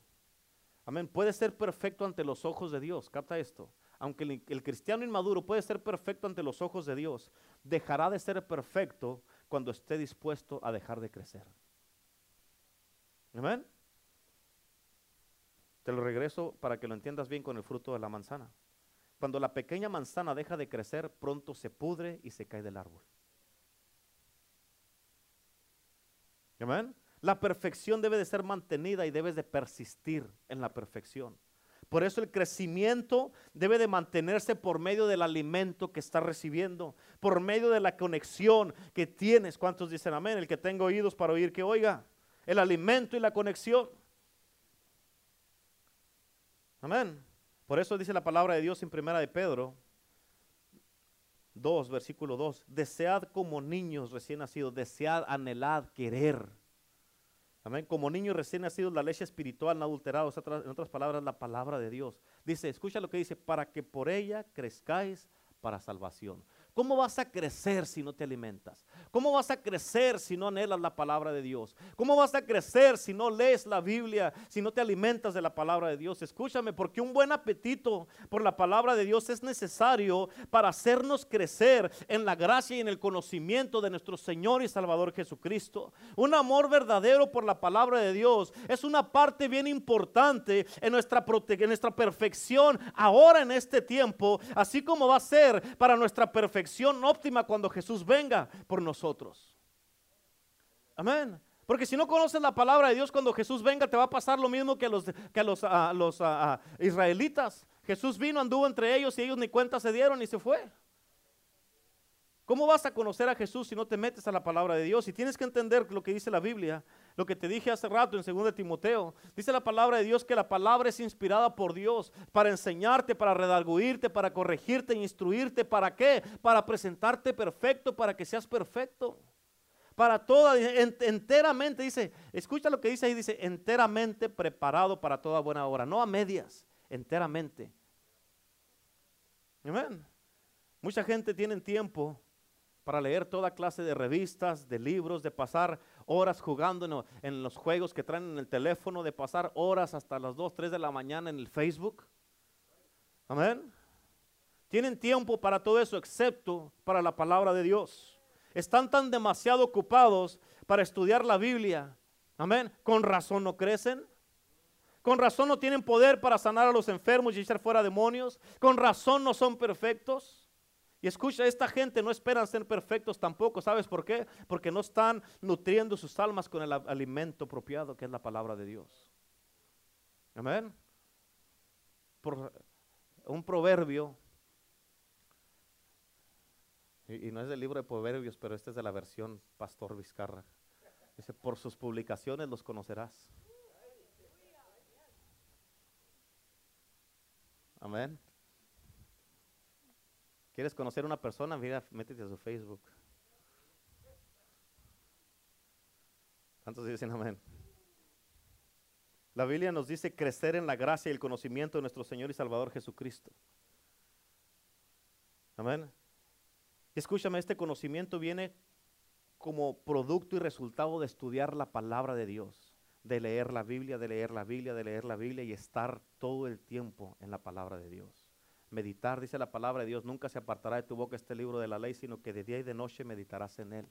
amén, puede ser perfecto ante los ojos de Dios, capta esto. Aunque el, cristiano inmaduro puede ser perfecto ante los ojos de Dios, dejará de ser perfecto cuando esté dispuesto a dejar de crecer. Amén. Te lo regreso para que lo entiendas bien con el fruto de la manzana. Cuando la pequeña manzana deja de crecer, pronto se pudre y se cae del árbol. Amén. La perfección debe de ser mantenida y debes de persistir en la perfección. Por eso el crecimiento debe de mantenerse por medio del alimento que estás recibiendo, por medio de la conexión que tienes. ¿Cuántos dicen amén? El que tenga oídos para oír que oiga. El alimento y la conexión. Amén. Por eso dice la palabra de Dios en primera de Pedro 2, versículo 2. Desead como niños recién nacidos, desead, anhelad, querer Amén. Como niños recién nacidos, la leche espiritual no adulterada, en otras palabras, la palabra de Dios. Dice, escucha lo que dice, para que por ella crezcáis para salvación. ¿Cómo vas a crecer si no te alimentas? ¿Cómo vas a crecer si no anhelas la palabra de Dios? ¿Cómo vas a crecer si no lees la Biblia, si no te alimentas de la palabra de Dios? Escúchame, porque un buen apetito por la palabra de Dios es necesario para hacernos crecer en la gracia y en el conocimiento de nuestro Señor y Salvador Jesucristo. Un amor verdadero por la palabra de Dios es una parte bien importante en nuestra, en nuestra perfección ahora en este tiempo, así como va a ser para nuestra perfección óptima cuando Jesús venga por nosotros. Amén. Porque si no conoces la palabra de Dios cuando Jesús venga, te va a pasar lo mismo que a los, que los, los israelitas. Jesús vino, anduvo entre ellos y ellos ni cuenta se dieron y se fue. ¿Cómo vas a conocer a Jesús si no te metes a la palabra de Dios? Y tienes que entender lo que dice la Biblia, lo que te dije hace rato en 2 Timoteo. Dice la palabra de Dios que la palabra es inspirada por Dios para enseñarte, para redarguirte, para corregirte, instruirte. ¿Para qué? Para presentarte perfecto, para que seas perfecto. Para toda, enteramente, dice, escucha lo que dice ahí, dice, enteramente preparado para toda buena obra, no a medias, enteramente. Amén. Mucha gente tiene tiempo para leer toda clase de revistas, de libros, de pasar horas jugando en, los juegos que traen en el teléfono, de pasar horas hasta las 2, 3 de la mañana en el Facebook. Amén. Tienen tiempo para todo eso, excepto para la palabra de Dios. Están tan demasiado ocupados para estudiar la Biblia. Amén. Con razón no crecen. Con razón no tienen poder para sanar a los enfermos y echar fuera demonios. Con razón no son perfectos. Y escucha, esta gente no esperan ser perfectos tampoco. ¿Sabes por qué? Porque no están nutriendo sus almas con el alimento apropiado que es la palabra de Dios. Amén. Por un proverbio, y, no es del libro de proverbios, pero este es de la versión Pastor Vizcarra. Dice, por sus publicaciones los conocerás. Amén. ¿Quieres conocer a una persona? Mira, métete a su Facebook. ¿Cuántos dicen amén? La Biblia nos dice crecer en la gracia y el conocimiento de nuestro Señor y Salvador Jesucristo. Amén. Escúchame, este conocimiento viene como producto y resultado de estudiar la palabra de Dios, de leer la Biblia, de leer la Biblia, de leer la Biblia y estar todo el tiempo en la palabra de Dios meditar, dice la palabra de Dios, nunca se apartará de tu boca este libro de la ley, sino que de día y de noche meditarás en él.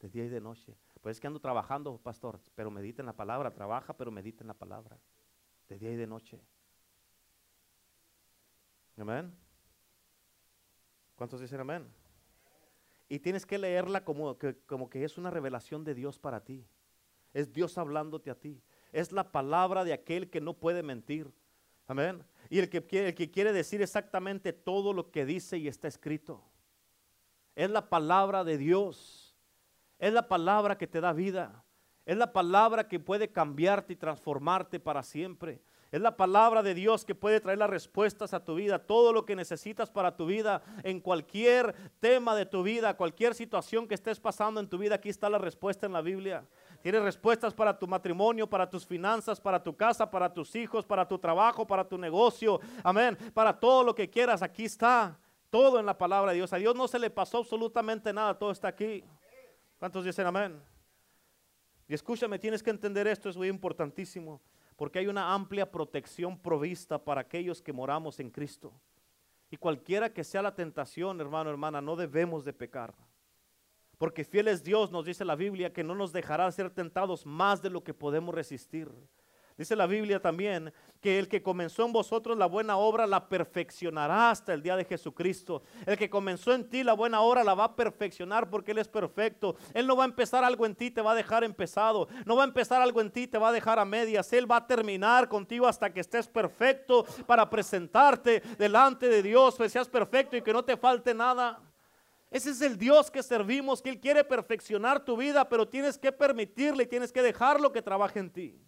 De día y de noche. Pues es que ando trabajando, pastor, pero medita en la palabra, trabaja, pero medita en la palabra. De día y de noche. Amén. ¿Cuántos dicen amén? Y tienes que leerla como que, como que es una revelación de Dios para ti. Es Dios hablándote a ti. Es la palabra de aquel que no puede mentir. Amén. Y el que, quiere, el que quiere decir exactamente todo lo que dice y está escrito. Es la palabra de Dios. Es la palabra que te da vida. Es la palabra que puede cambiarte y transformarte para siempre. Es la palabra de Dios que puede traer las respuestas a tu vida, todo lo que necesitas para tu vida, en cualquier tema de tu vida, cualquier situación que estés pasando en tu vida, aquí está la respuesta en la Biblia. Tienes respuestas para tu matrimonio, para tus finanzas, para tu casa, para tus hijos, para tu trabajo, para tu negocio. Amén. Para todo lo que quieras, aquí está. Todo en la palabra de Dios. A Dios no se le pasó absolutamente nada, todo está aquí. ¿Cuántos dicen amén? Y escúchame, tienes que entender esto, es muy importantísimo, porque hay una amplia protección provista para aquellos que moramos en Cristo. Y cualquiera que sea la tentación, hermano, hermana, no debemos de pecar. Porque fiel es Dios, nos dice la Biblia, que no nos dejará ser tentados más de lo que podemos resistir. Dice la Biblia también que el que comenzó en vosotros la buena obra la perfeccionará hasta el día de Jesucristo. El que comenzó en ti la buena obra la va a perfeccionar porque Él es perfecto. Él no va a empezar algo en ti, te va a dejar empezado. No va a empezar algo en ti, te va a dejar a medias. Él va a terminar contigo hasta que estés perfecto para presentarte delante de Dios, que seas perfecto y que no te falte nada. Ese es el Dios que servimos, que Él quiere perfeccionar tu vida, pero tienes que permitirle, tienes que dejarlo que trabaje en ti.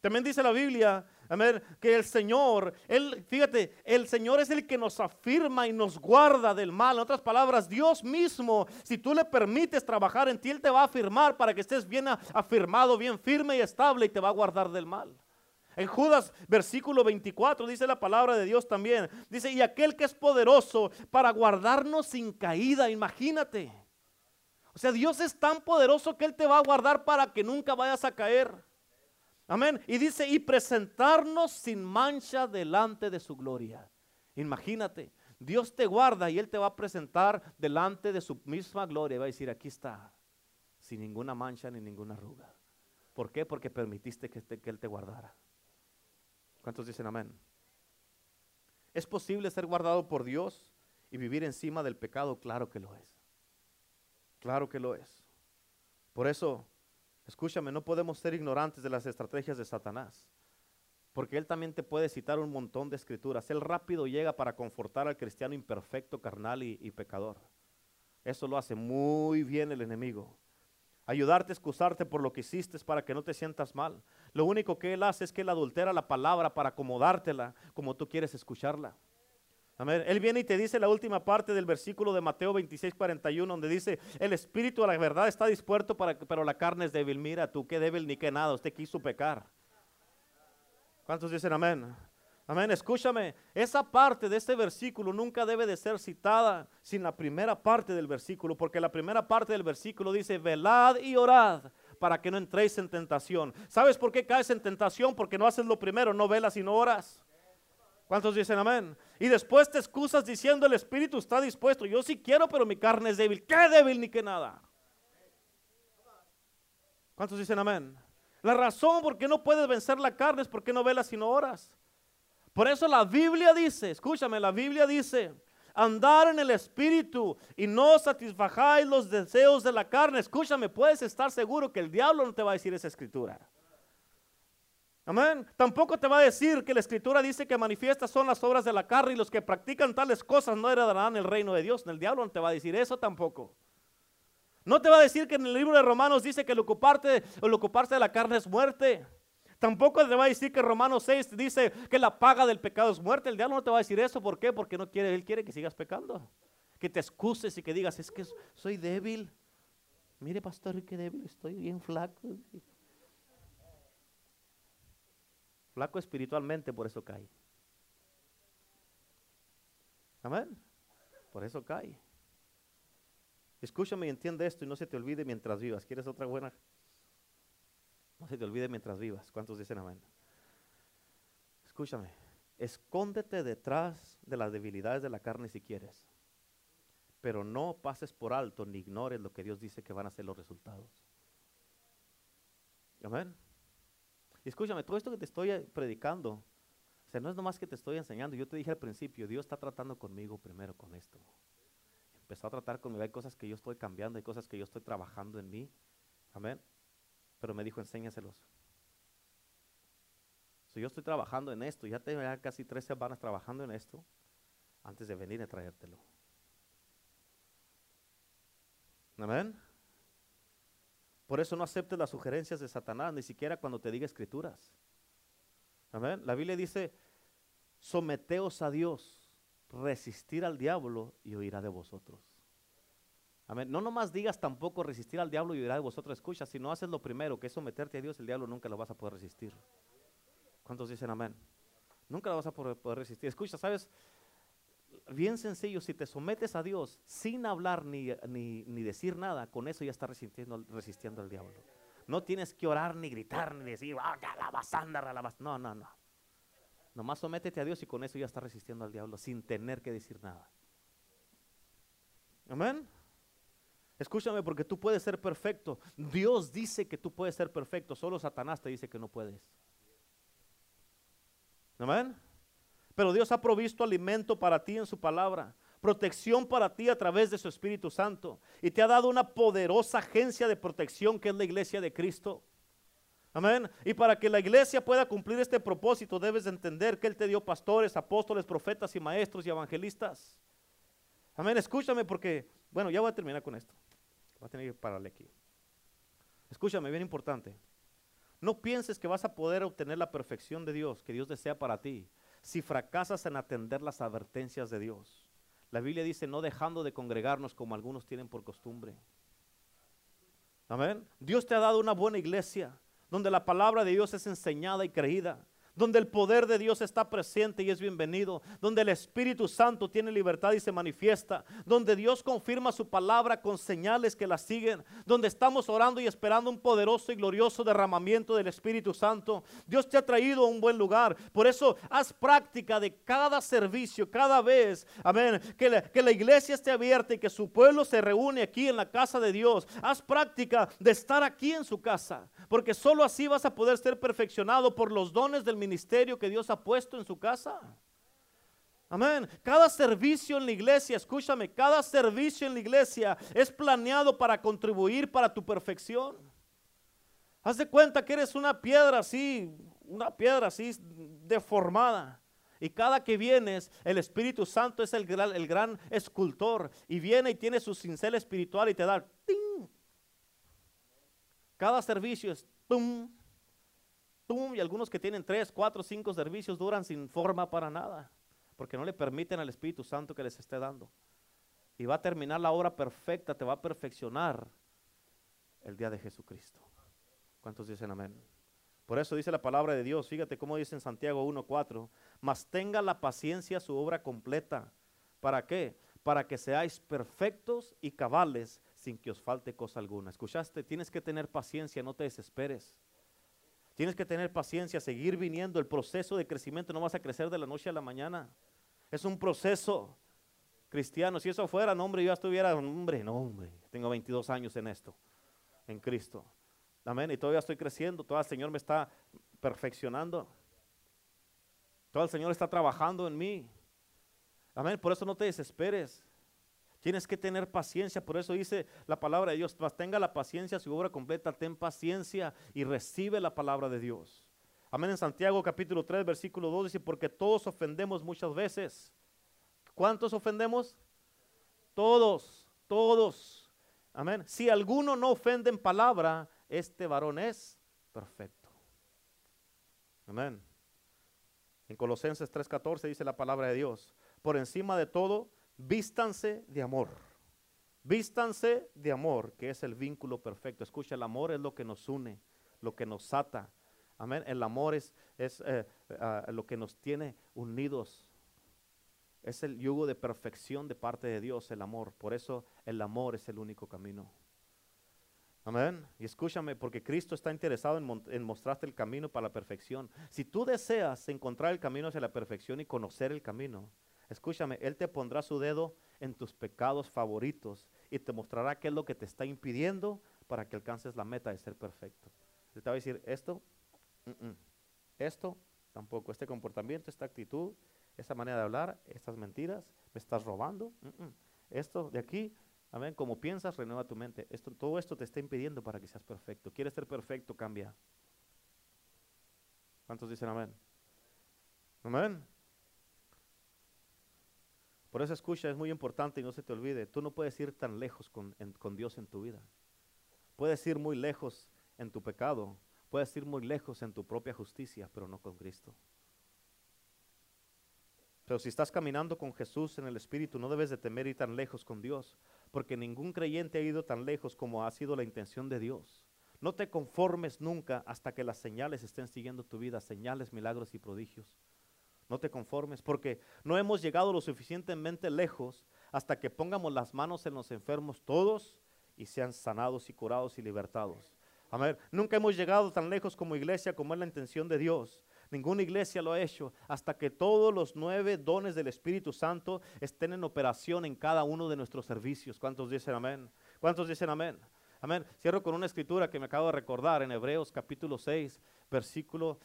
También dice la Biblia, amén, que el Señor, él, fíjate, el Señor es el que nos afirma y nos guarda del mal. En otras palabras, Dios mismo, si tú le permites trabajar en ti, Él te va a afirmar para que estés bien afirmado, bien firme y estable y te va a guardar del mal. En Judas versículo 24 dice la palabra de Dios también. Dice, y aquel que es poderoso para guardarnos sin caída, imagínate. O sea, Dios es tan poderoso que Él te va a guardar para que nunca vayas a caer. Amén. Y dice, y presentarnos sin mancha delante de su gloria. Imagínate, Dios te guarda y Él te va a presentar delante de su misma gloria. Va a decir, aquí está, sin ninguna mancha ni ninguna arruga. ¿Por qué? Porque permitiste que, que Él te guardara. ¿Cuántos dicen amén? ¿Es posible ser guardado por Dios y vivir encima del pecado? Claro que lo es. Claro que lo es. Por eso Escúchame, no podemos ser ignorantes de las estrategias de Satanás. Porque él también te puede citar un montón de escrituras. Él rápido llega para confortar al cristiano imperfecto, carnal y, pecador. Eso lo hace muy bien el enemigo. Ayudarte a excusarte por lo que hiciste para que no te sientas mal. Lo único que él hace es que él adultera la palabra para acomodártela como tú quieres escucharla. Amén. Él viene y te dice la última parte del versículo de Mateo 26, 41, donde dice, el espíritu a la verdad está dispuesto, para, pero la carne es débil. Mira tú, qué débil ni qué nada, usted quiso pecar. ¿Cuántos dicen amén? Amén, escúchame, esa parte de este versículo nunca debe de ser citada sin la primera parte del versículo, porque la primera parte del versículo dice, velad y orad para que no entréis en tentación. ¿Sabes por qué caes en tentación? Porque no haces lo primero, no velas y no oras. ¿Cuántos dicen amén? Y después te excusas diciendo el espíritu está dispuesto. Yo sí quiero, pero mi carne es débil. ¿Qué débil ni qué nada? ¿Cuántos dicen amén? La razón por qué no puedes vencer la carne es porque no velas sino horas. Por eso la Biblia dice, escúchame, la Biblia dice, andar en el espíritu y no satisfajáis los deseos de la carne. Escúchame, puedes estar seguro que el diablo no te va a decir esa escritura. Amén. Tampoco te va a decir que la escritura dice que manifiestas son las obras de la carne y los que practican tales cosas no heredarán el reino de Dios. El diablo no te va a decir eso tampoco. No te va a decir que en el libro de Romanos dice que el, ocuparte, el ocuparse de la carne es muerte. Tampoco te va a decir que Romanos 6 dice que la paga del pecado es muerte. El diablo no te va a decir eso. ¿Por qué? Porque no quiere, él quiere que sigas pecando. Que te excuses y que digas, es que soy débil. Mire, pastor, qué débil, estoy bien flaco. Flaco espiritualmente, por eso cae. Amén. Por eso cae. Escúchame y entiende esto y no se te olvide mientras vivas. ¿Quieres otra buena? No se te olvide mientras vivas. ¿Cuántos dicen amén? Escúchame. Escóndete detrás de las debilidades de la carne si quieres. Pero no pases por alto ni ignores lo que Dios dice que van a ser los resultados. Amén. Escúchame, todo esto que te estoy eh, predicando, o sea, no es nomás que te estoy enseñando. Yo te dije al principio, Dios está tratando conmigo primero con esto. Empezó a tratar conmigo. Hay cosas que yo estoy cambiando, hay cosas que yo estoy trabajando en mí. Amén. Pero me dijo, enséñaselos. Si yo estoy trabajando en esto, ya tengo casi tres semanas trabajando en esto, antes de venir a traértelo. Amén. Por eso no aceptes las sugerencias de Satanás, ni siquiera cuando te diga escrituras. Amén. La Biblia dice, someteos a Dios, resistir al diablo y oirá de vosotros. Amén. No nomás digas tampoco resistir al diablo y oirá de vosotros. Escucha, si no haces lo primero, que es someterte a Dios, el diablo nunca lo vas a poder resistir. ¿Cuántos dicen amén? Nunca lo vas a poder, resistir. Escucha, ¿sabes? Bien sencillo, si te sometes a Dios sin hablar ni, ni, decir nada, con eso ya estás resistiendo, resistiendo al diablo. No tienes que orar, ni gritar, ni decir, ah, la No, no, no. Nomás sométete a Dios y con eso ya estás resistiendo al diablo sin tener que decir nada. Amén. Escúchame porque tú puedes ser perfecto. Dios dice que tú puedes ser perfecto. Solo Satanás te dice que no puedes. Amén. Pero Dios ha provisto alimento para ti en su palabra, protección para ti a través de su Espíritu Santo. Y te ha dado una poderosa agencia de protección que es la iglesia de Cristo. Amén. Y para que la iglesia pueda cumplir este propósito, debes entender que Él te dio pastores, apóstoles, profetas y maestros y evangelistas. Amén. Escúchame porque, bueno, ya voy a terminar con esto. Voy a tener que pararle aquí. Escúchame, bien importante. No pienses que vas a poder obtener la perfección de Dios que Dios desea para ti si fracasas en atender las advertencias de Dios. La Biblia dice, no dejando de congregarnos como algunos tienen por costumbre. Amén. Dios te ha dado una buena iglesia donde la palabra de Dios es enseñada y creída donde el poder de Dios está presente y es bienvenido, donde el Espíritu Santo tiene libertad y se manifiesta, donde Dios confirma su palabra con señales que la siguen, donde estamos orando y esperando un poderoso y glorioso derramamiento del Espíritu Santo. Dios te ha traído a un buen lugar, por eso haz práctica de cada servicio, cada vez, amén, que la, que la iglesia esté abierta y que su pueblo se reúne aquí en la casa de Dios. Haz práctica de estar aquí en su casa, porque solo así vas a poder ser perfeccionado por los dones del ministerio que Dios ha puesto en su casa. Amén. Cada servicio en la iglesia, escúchame, cada servicio en la iglesia es planeado para contribuir para tu perfección. Haz de cuenta que eres una piedra así, una piedra así deformada. Y cada que vienes, el Espíritu Santo es el gran, el gran escultor. Y viene y tiene su cincel espiritual y te da. ¡ting! Cada servicio es. ¡tum! Y algunos que tienen tres, cuatro, cinco servicios duran sin forma para nada, porque no le permiten al Espíritu Santo que les esté dando. Y va a terminar la obra perfecta, te va a perfeccionar el día de Jesucristo. ¿Cuántos dicen amén? Por eso dice la palabra de Dios, fíjate cómo dice en Santiago 1.4, mas tenga la paciencia su obra completa. ¿Para qué? Para que seáis perfectos y cabales sin que os falte cosa alguna. ¿Escuchaste? Tienes que tener paciencia, no te desesperes. Tienes que tener paciencia, seguir viniendo. El proceso de crecimiento no vas a crecer de la noche a la mañana. Es un proceso cristiano. Si eso fuera, no, hombre, yo ya estuviera, hombre, no, hombre, tengo 22 años en esto, en Cristo. Amén. Y todavía estoy creciendo, todo el Señor me está perfeccionando. Todo el Señor está trabajando en mí. Amén. Por eso no te desesperes. Tienes que tener paciencia, por eso dice la palabra de Dios, tenga la paciencia, su obra completa, ten paciencia y recibe la palabra de Dios. Amén. En Santiago capítulo 3, versículo 2 dice, porque todos ofendemos muchas veces. ¿Cuántos ofendemos? Todos, todos. Amén. Si alguno no ofende en palabra, este varón es perfecto. Amén. En Colosenses 3:14 dice la palabra de Dios, por encima de todo, vístanse de amor. Vístanse de amor, que es el vínculo perfecto. Escucha, el amor es lo que nos une, lo que nos ata. Amén. El amor es, es eh, ah, lo que nos tiene unidos. Es el yugo de perfección de parte de Dios, el amor. Por eso el amor es el único camino. Amén. Y escúchame, porque Cristo está interesado en, en, mostrarte el camino para la perfección. Si tú deseas encontrar el camino hacia la perfección y conocer el camino, Escúchame, Él te pondrá su dedo en tus pecados favoritos y te mostrará qué es lo que te está impidiendo para que alcances la meta de ser perfecto. Él te va a decir, esto, esto tampoco, este comportamiento, esta actitud, esta manera de hablar, estas mentiras, me estás robando, esto de aquí, amén, como piensas, renueva tu mente. Esto, todo esto te está impidiendo para que seas perfecto. ¿Quieres ser perfecto? Cambia. ¿Cuántos dicen amén? Amén. Por eso escucha, es muy importante y no se te olvide, tú no puedes ir tan lejos con, Dios en tu vida. Puedes ir muy lejos en tu pecado Puedes ir muy lejos en tu propia justicia, pero no con Cristo. Pero si estás caminando con Jesús en el Espíritu, no debes de temer ir tan lejos con Dios, porque ningún creyente ha ido tan lejos como ha sido la intención de Dios. No te conformes nunca hasta que las señales estén siguiendo tu vida, señales, milagros y prodigios. No te conformes, porque no hemos llegado lo suficientemente lejos hasta que pongamos las manos en los enfermos todos y sean sanados y curados y libertados. Amén. Nunca hemos llegado tan lejos como iglesia como es la intención de Dios. Ninguna iglesia lo ha hecho hasta que todos los nueve dones del Espíritu Santo estén en operación en cada uno de nuestros servicios. ¿Cuántos dicen amén? ¿Cuántos dicen amén? Amén. Cierro con una escritura que me acabo de recordar en Hebreos capítulo 6, versículo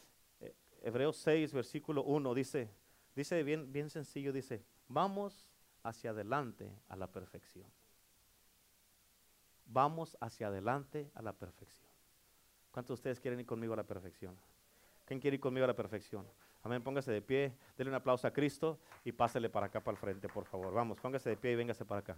Hebreos 6, versículo 1 dice, dice bien bien sencillo dice, "Vamos hacia adelante a la perfección." Vamos hacia adelante a la perfección. ¿Cuántos de ustedes quieren ir conmigo a la perfección? ¿Quién quiere ir conmigo a la perfección? Amén, póngase de pie, denle un aplauso a Cristo y pásele para acá, para el frente, por favor. Vamos, póngase de pie y véngase para acá.